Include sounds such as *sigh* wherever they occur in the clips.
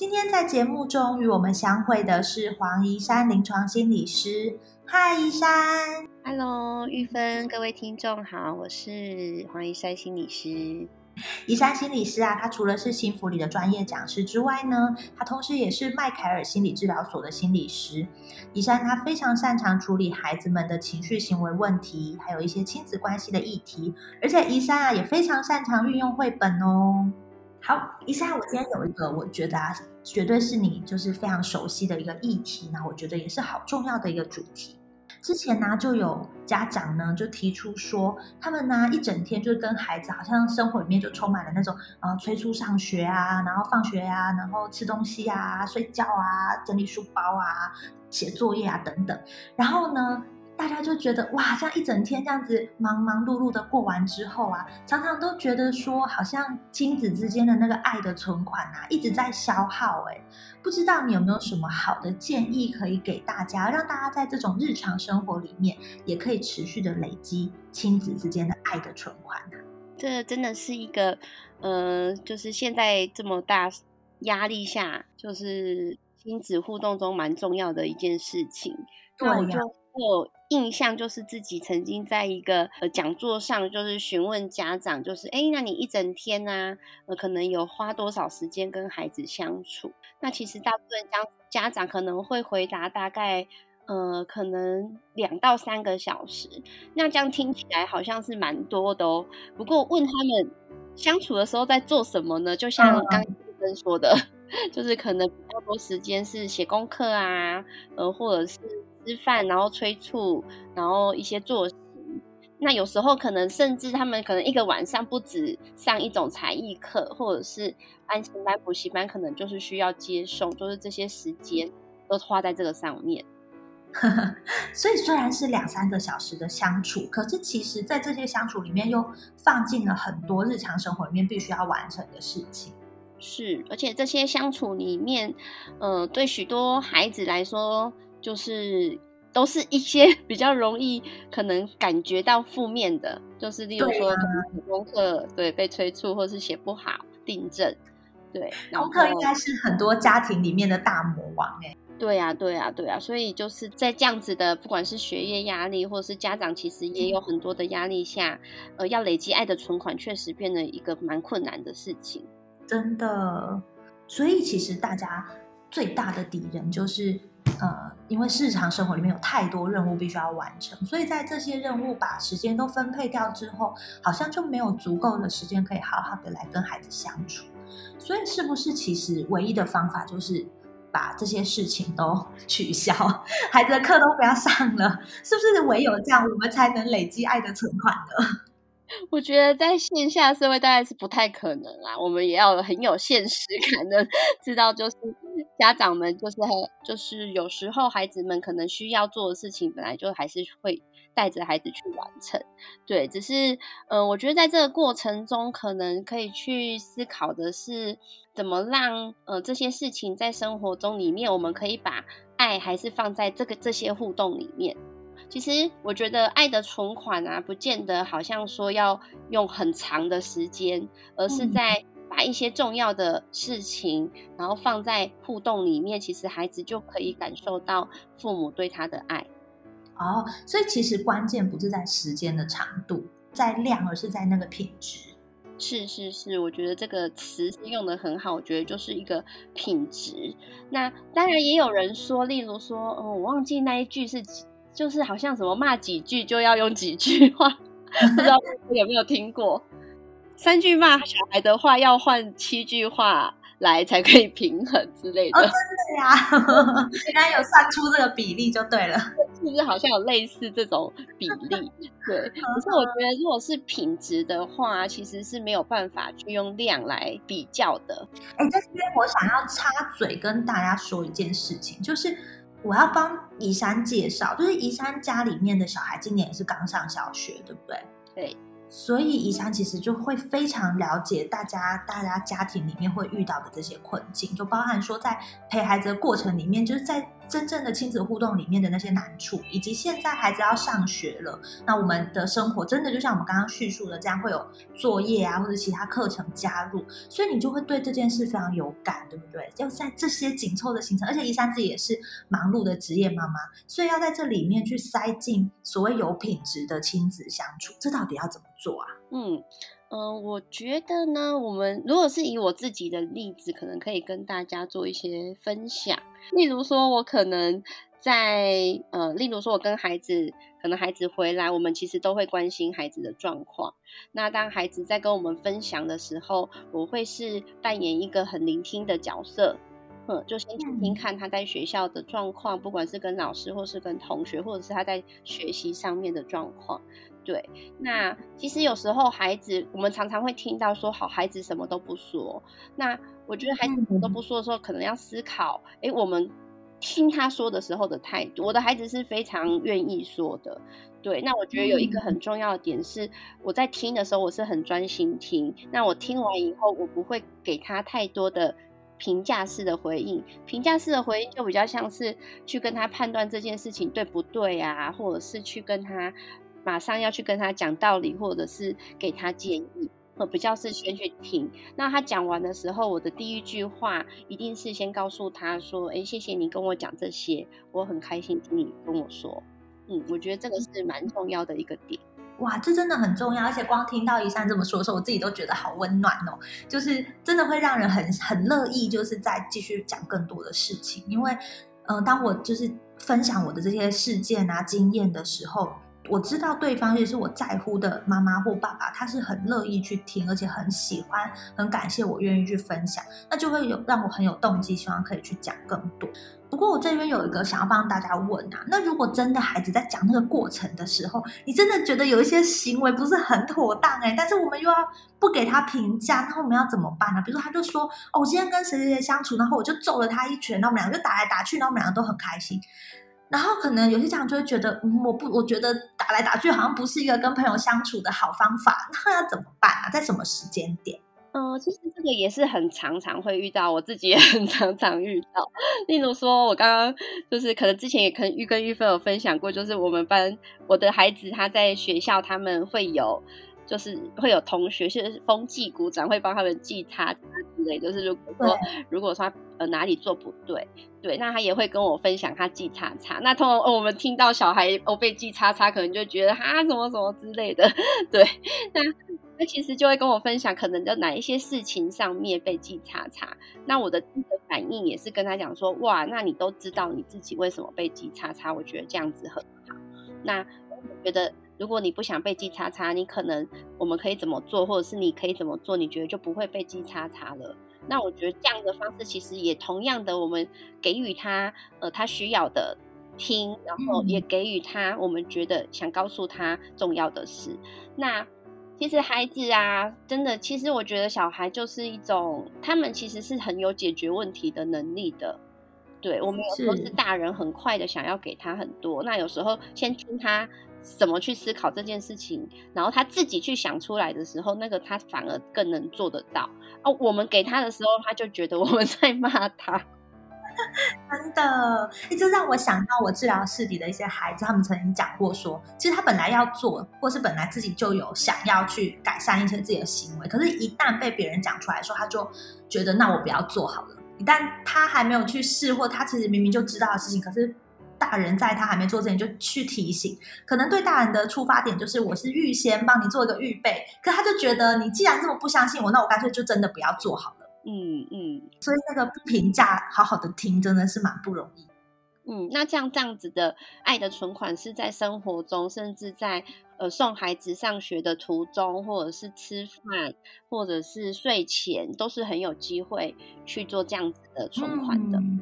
今天在节目中与我们相会的是黄怡山临床心理师。嗨，怡山。Hello，玉芬，各位听众好，我是黄怡山心理师。怡山心理师啊，他除了是幸福里的专业讲师之外呢，他同时也是麦凯尔心理治疗所的心理师。怡山他非常擅长处理孩子们的情绪行为问题，还有一些亲子关系的议题，而且怡山啊也非常擅长运用绘本哦。好，以下，我今天有一个我觉得啊，绝对是你就是非常熟悉的一个议题，那我觉得也是好重要的一个主题。之前呢，就有家长呢就提出说，他们呢一整天就跟孩子好像生活里面就充满了那种呃催促上学啊，然后放学啊，然后吃东西啊、睡觉啊、整理书包啊、写作业啊等等。然后呢，大家就觉得哇，这样一整天这样子忙忙碌碌的过完之后啊，常常都觉得说，好像亲子之间的那个爱的存款啊一直在消耗、欸。哎，不知道你有没有什么好的建议可以给大家，让大家在这种日常生活里面也可以持续的累积亲子之间的爱的存款呢、这真的是一个，呃，就是现在这么大压力下，就是亲子互动中蛮重要的一件事情。那我就有印象，就是自己曾经在一个呃讲座上，就是询问家长，就是哎，诶那你一整天呢、呃，可能有花多少时间跟孩子相处？那其实大部分家家长可能会回答大概。呃，可能两到三个小时，那这样听起来好像是蛮多的哦。不过问他们相处的时候在做什么呢？就像嗯刚刚医生说的，就是可能比较多时间是写功课啊，呃，或者是吃饭，然后催促，然后一些作息。那有时候可能甚至他们可能一个晚上不止上一种才艺课，或者是安心班、补习班，可能就是需要接送，就是这些时间都花在这个上面。*laughs* 所以虽然是两三个小时的相处，可是其实在这些相处里面又放进了很多日常生活里面必须要完成的事情。是，而且这些相处里面，呃，对许多孩子来说，就是都是一些 *laughs* 比较容易可能感觉到负面的，就是例如说可能写功课对被催促，或是写不好、订正，对，功课应该是很多家庭里面的大魔王哎、对呀、对呀、对呀、所以就是在这样子的，不管是学业压力，或者是家长其实也有很多的压力下，呃，要累积爱的存款，确实变得一个蛮困难的事情。真的。所以其实大家最大的敌人就是呃，因为日常生活里面有太多任务必须要完成，所以在这些任务把时间都分配掉之后，好像就没有足够的时间可以好好的来跟孩子相处。所以是不是其实唯一的方法就是把这些事情都 *laughs* 取消，孩子的课都不要上了？是不是唯有这样，我们才能累积爱的存款呢？我觉得在线下社会大概是不太可能啦，我们也要很有现实感 *laughs* 的知道，就是家长们就是很就是有时候孩子们可能需要做的事情，本来就还是会带着孩子去完成。对，只是呃，我觉得在这个过程中，可能可以去思考的是，怎么让呃这些事情在生活中里面，我们可以把爱还是放在这个这些互动里面。其实我觉得爱的存款啊，不见得好像说要用很长的时间，而是嗯在把一些重要的事情，然后放在互动里面，其实孩子就可以感受到父母对他的爱。哦，所以其实关键不是在时间的长度，在量，而是在那个品质。是是是，我觉得这个词是用的很好，我觉得就是一个品质。那当然也有人说，例如说，哦，我忘记那一句是几，就是好像什么骂几句就要用几句话。不知道有没有听过？三句骂小孩的话要换七句话来才可以平衡之类的。真的呀，*laughs* 原来有算出这个比例就对了。是不是好像有类似这种比例？对。*laughs* 可是我觉得，如果是品质的话，其实是没有办法去用量来比较的。哎，在这边我想要插嘴跟大家说一件事情，就是我要帮宜山介绍，就是宜山家里面的小孩今年也是刚上小学，对不对？对。所以宜山其实就会非常了解大家大家家庭里面会遇到的这些困境，就包含说在陪孩子的过程里面，就是在。真正的亲子互动里面的那些难处，以及现在孩子要上学了，那我们的生活真的就像我们刚刚叙述的这样，会有作业啊或者其他课程加入，所以你就会对这件事非常有感，对不对？要在这些紧凑的行程，而且一三自己也是忙碌的职业妈妈，所以要在这里面去塞进所谓有品质的亲子相处，这到底要怎么做啊？嗯。嗯，我觉得呢，我们如果是以我自己的例子，可能可以跟大家做一些分享。例如说，我可能在呃，例如说，我跟孩子，可能孩子回来，我们其实都会关心孩子的状况。那当孩子在跟我们分享的时候，我会是扮演一个很聆听的角色。嗯，就先听听看他在学校的状况，不管是跟老师，或是跟同学，或者是他在学习上面的状况。对，那其实有时候孩子，我们常常会听到说，好孩子什么都不说。那我觉得孩子什么都不说的时候，可能要思考，哎，我们听他说的时候的态度。我的孩子是非常愿意说的，对。那我觉得有一个很重要的点是，我在听的时候，我是很专心听。那我听完以后，我不会给他太多的评价式的回应。评价式的回应就比较像是去跟他判断这件事情对不对啊，或者是去跟他。马上要去跟他讲道理，或者是给他建议，我，比较是先去听。那他讲完的时候，我的第一句话一定是先告诉他说：“哎，谢谢你跟我讲这些，我很开心听你跟我说。”嗯，我觉得这个是蛮重要的一个点。哇，这真的很重要，而且光听到一山这么说的时候，我自己都觉得好温暖哦。就是真的会让人很很乐意，就是再继续讲更多的事情。因为，嗯，当我就是分享我的这些事件啊、经验的时候。我知道对方也是我在乎的妈妈或爸爸，他是很乐意去听，而且很喜欢、很感谢我愿意去分享，那就会有让我很有动机，希望可以去讲更多。不过我这边有一个想要帮大家问啊，那如果真的孩子在讲那个过程的时候，你真的觉得有一些行为不是很妥当哎，但是我们又要不给他评价，那我们要怎么办呢？比如说他就说哦，我今天跟谁谁谁相处，然后我就揍了他一拳，那我们两个就打来打去，然后我们两个都很开心。然后可能有些家长就会觉得，嗯，我不，我觉得打来打去好像不是一个跟朋友相处的好方法，那要怎么办啊？在什么时间点？嗯，其实这个也是很常常会遇到，我自己也很常常遇到。例如说，我刚刚就是可能之前也可能玉跟玉芬有分享过，就是我们班我的孩子他在学校他们会有。就是会有同学是风纪鼓掌，会帮他们记叉叉之类。就是如果说如果说呃哪里做不对，对，那他也会跟我分享他记叉叉。那通常我们听到小孩哦被记叉叉，可能就觉得哈什么什么之类的，*laughs* 对。那那其实就会跟我分享，可能在哪一些事情上面被记叉叉。那我的第一个反应也是跟他讲说，哇，那你都知道你自己为什么被记叉叉？我觉得这样子很好。那我觉得。如果你不想被记叉叉，你可能我们可以怎么做，或者是你可以怎么做，你觉得就不会被记叉叉了。那我觉得这样的方式其实也同样的，我们给予他呃他需要的听，然后也给予他我们觉得想告诉他重要的事。那其实孩子啊，真的，其实我觉得小孩就是一种，他们其实是很有解决问题的能力的。对我们有时候是大人很快的想要给他很多，那有时候先听他。怎么去思考这件事情，然后他自己去想出来的时候，那个他反而更能做得到。哦，我们给他的时候，他就觉得我们在骂他。*laughs* 真的，这让我想到我治疗室里的一些孩子，他们曾经讲过说，其实他本来要做，或是本来自己就有想要去改善一些自己的行为，可是，一旦被别人讲出来的时候，他就觉得那我不要做好了。一旦他还没有去试，或他其实明明就知道的事情，可是。大人在他还没做之前就去提醒，可能对大人的出发点就是我是预先帮你做一个预备，可他就觉得你既然这么不相信我，那我干脆就真的不要做好了。嗯嗯，所以那个不评价，好好的听，真的是蛮不容易。嗯，那这样这样子的爱的存款是在生活中，甚至在呃送孩子上学的途中，或者是吃饭，或者是睡前，都是很有机会去做这样子的存款的。嗯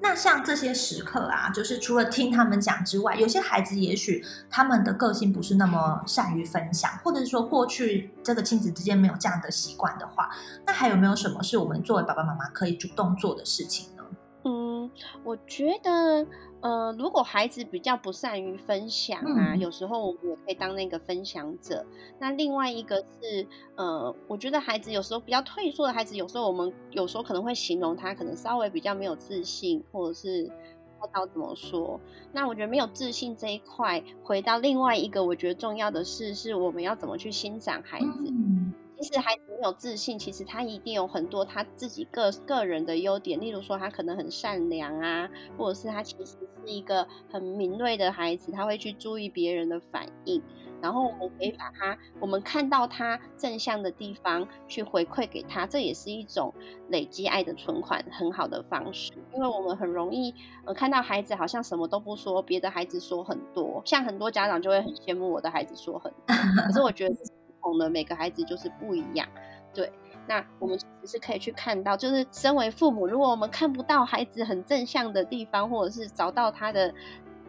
那像这些时刻啊，就是除了听他们讲之外，有些孩子也许他们的个性不是那么善于分享，或者是说过去这个亲子之间没有这样的习惯的话，那还有没有什么是我们作为爸爸妈妈可以主动做的事情呢？嗯，我觉得，呃，如果孩子比较不善于分享啊，嗯有时候我们也可以当那个分享者。那另外一个是，呃，我觉得孩子有时候比较退缩的孩子，有时候我们有时候可能会形容他可能稍微比较没有自信，或者是不知道怎么说。那我觉得没有自信这一块，回到另外一个我觉得重要的事，是我们要怎么去欣赏孩子。嗯其实孩子没有自信，其实他一定有很多他自己个个人的优点，例如说他可能很善良啊，或者是他其实是一个很敏锐的孩子，他会去注意别人的反应。然后我们可以把他，我们看到他正向的地方去回馈给他，这也是一种累积爱的存款很好的方式。因为我们很容易呃看到孩子好像什么都不说，别的孩子说很多，像很多家长就会很羡慕我的孩子说很多，可是我觉得同的，每个孩子就是不一样。对，那我们其实是可以去看到，就是身为父母，如果我们看不到孩子很正向的地方，或者是找到他的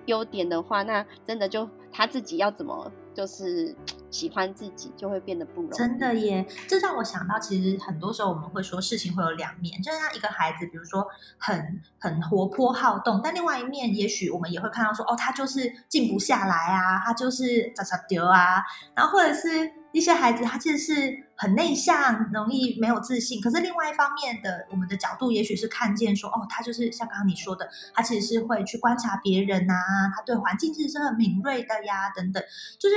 优点的话，那真的就他自己要怎么就是喜欢自己，就会变得不容易。真的耶，这让我想到，其实很多时候我们会说事情会有两面，就像一个孩子，比如说很很活泼好动，但另外一面，也许我们也会看到说，哦，他就是静不下来啊，他就是咋咋丢啊，然后或者是一些孩子，他其实是很内向，容易没有自信，可是另外一方面的我们的角度，也许是看见说，哦，他就是像刚刚你说的，他其实是会去观察别人啊，他对环境其实是很敏锐的呀，等等，就是。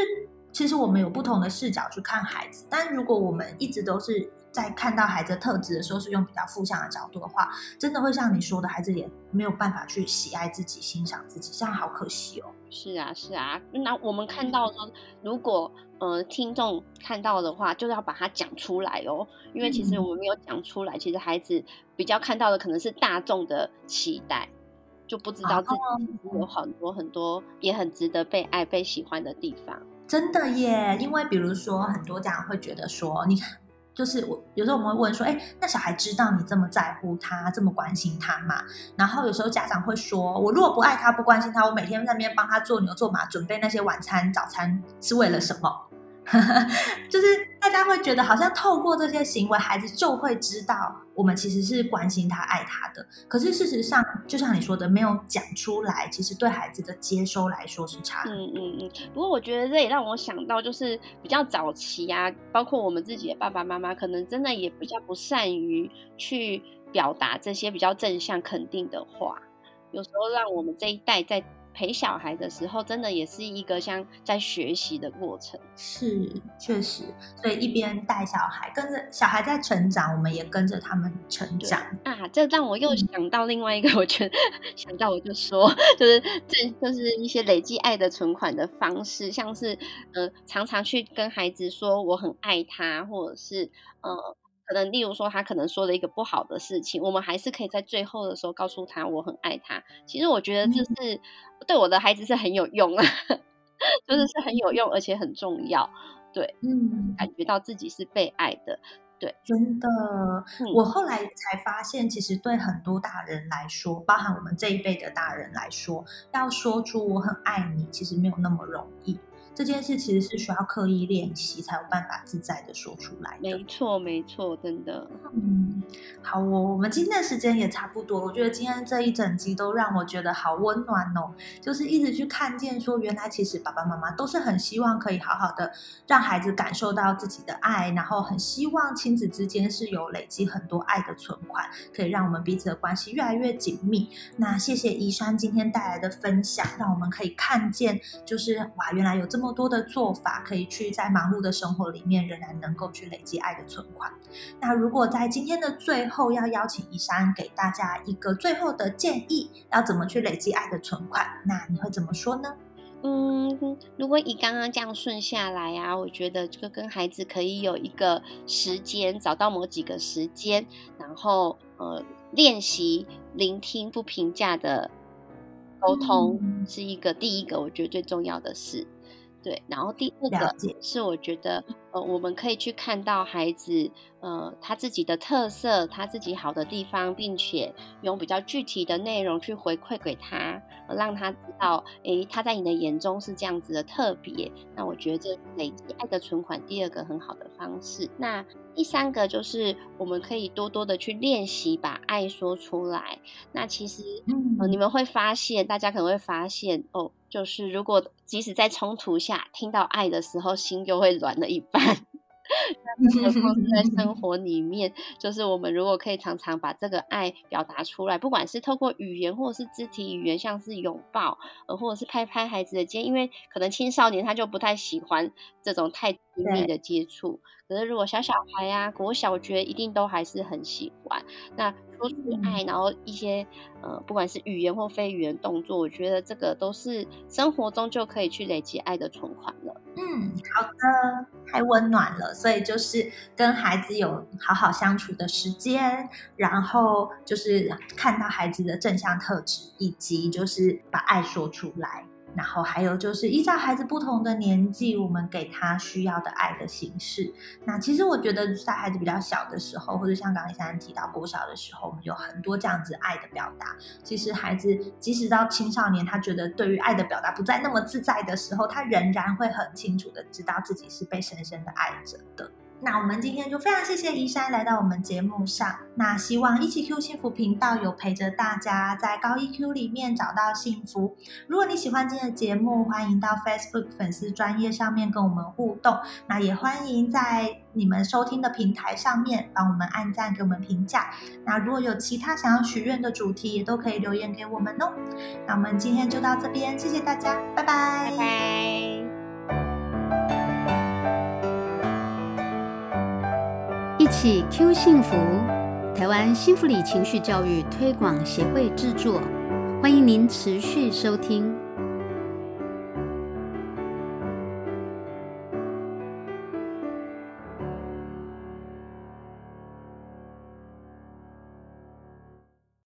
其实我们有不同的视角去看孩子，但如果我们一直都是在看到孩子的特质的时候，是用比较负向的角度的话，真的会像你说的，孩子也没有办法去喜爱自己、欣赏自己，这样好可惜哦。是啊，是啊。那我们看到说，如果呃听众看到的话，就是要把它讲出来哦，因为其实嗯我们没有讲出来，其实孩子比较看到的可能是大众的期待。就不知道自己有很多很多也很值得被爱、被喜欢的地方。真的耶，因为比如说很多家长会觉得说，你看，就是我有时候我们会问说，哎，那小孩知道你这么在乎他，这么关心他吗？然后有时候家长会说，我如果不爱他、不关心他，我每天在那边帮他做牛做马，准备那些晚餐、早餐是为了什么？*laughs* 就是大家会觉得，好像透过这些行为，孩子就会知道我们其实是关心他、爱他的。可是事实上，就像你说的，没有讲出来，其实对孩子的接收来说是差。嗯嗯嗯。不过我觉得这也让我想到，就是比较早期啊，包括我们自己的爸爸妈妈，可能真的也比较不善于去表达这些比较正向肯定的话。有时候让我们这一代在陪小孩的时候，真的也是一个像在学习的过程。是，确实，所以一边带小孩，跟着小孩在成长，我们也跟着他们成长。啊，这让我又嗯想到另外一个，我觉得想到我就说，就是这就是一些累积爱的存款的方式，像是呃常常去跟孩子说我很爱他，或者是呃可能例如说他可能说了一个不好的事情，我们还是可以在最后的时候告诉他我很爱他。其实我觉得这嗯是对我的孩子是很有用啊，*laughs* 就是是很有用而且很重要，对，嗯，感觉到自己是被爱的。对真的，嗯我后来才发现，其实对很多大人来说，包含我们这一辈的大人来说，要说出我很爱你，其实没有那么容易。这件事其实是需要刻意练习，才有办法自在的说出来的。没错，没错，真的。嗯，好哦，我们今天的时间也差不多。我觉得今天这一整集都让我觉得好温暖哦，就是一直去看见说，原来其实爸爸妈妈都是很希望可以好好的让孩子感受到自己的爱，然后很希望亲子之间是有累积很多爱的存款，可以让我们彼此的关系越来越紧密。那谢谢宜山今天带来的分享，让我们可以看见，就是哇，原来有这么多的做法，可以去在忙碌的生活里面仍然能够去累积爱的存款。那如果在今天的最后要邀请一山给大家一个最后的建议，要怎么去累积爱的存款，那你会怎么说呢？嗯，如果以刚刚这样顺下来啊，我觉得这个跟孩子可以有一个时间，找到某几个时间，然后呃练习聆听不评价的沟通是一个第一个，我觉得最重要的事。对，然后第二个是我觉得，呃，我们可以去看到孩子，呃，他自己的特色，他自己好的地方，并且用比较具体的内容去回馈给他，让他知道，诶，他在你的眼中是这样子的特别。那我觉得这累积爱的存款，第二个很好的方式。那第三个就是我们可以多多的去练习把爱说出来。那其实，呃，你们会发现，大家可能会发现，哦。就是如果即使在冲突下听到爱的时候，心就会软了一半。在生活里面，就是我们如果可以常常把这个爱表达出来，不管是透过语言或者是肢体语言，像是拥抱，呃，或者是拍拍孩子的肩，因为可能青少年他就不太喜欢这种太亲密的接触。可是如果小小孩呀，国小，我觉得一定都还是很喜欢。那说出爱，然后一些呃，不管是语言或非语言动作，我觉得这个都是生活中就可以去累积爱的存款了。嗯，好的，太温暖了。所以就是跟孩子有好好相处的时间，然后就是看到孩子的正向特质，以及就是把爱说出来。然后还有就是依照孩子不同的年纪，我们给他需要的爱的形式。那其实我觉得在孩子比较小的时候，或者像刚刚珊提到国小的时候，我们有很多这样子爱的表达。其实孩子即使到青少年，他觉得对于爱的表达不再那么自在的时候，他仍然会很清楚的知道自己是被深深的爱着的。那我们今天就非常谢谢宜山来到我们节目上。那希望一起 Q 幸福频道有陪着大家在高 EQ 里面找到幸福。如果你喜欢今天的节目，欢迎到 Facebook 粉丝专业上面跟我们互动。那也欢迎在你们收听的平台上面帮我们按赞给我们评价。那如果有其他想要许愿的主题，也都可以留言给我们哦。那我们今天就到这边，谢谢大家，拜拜，拜拜。起 Q 幸福，台湾幸福里情绪教育推广协会制作，欢迎您持续收听。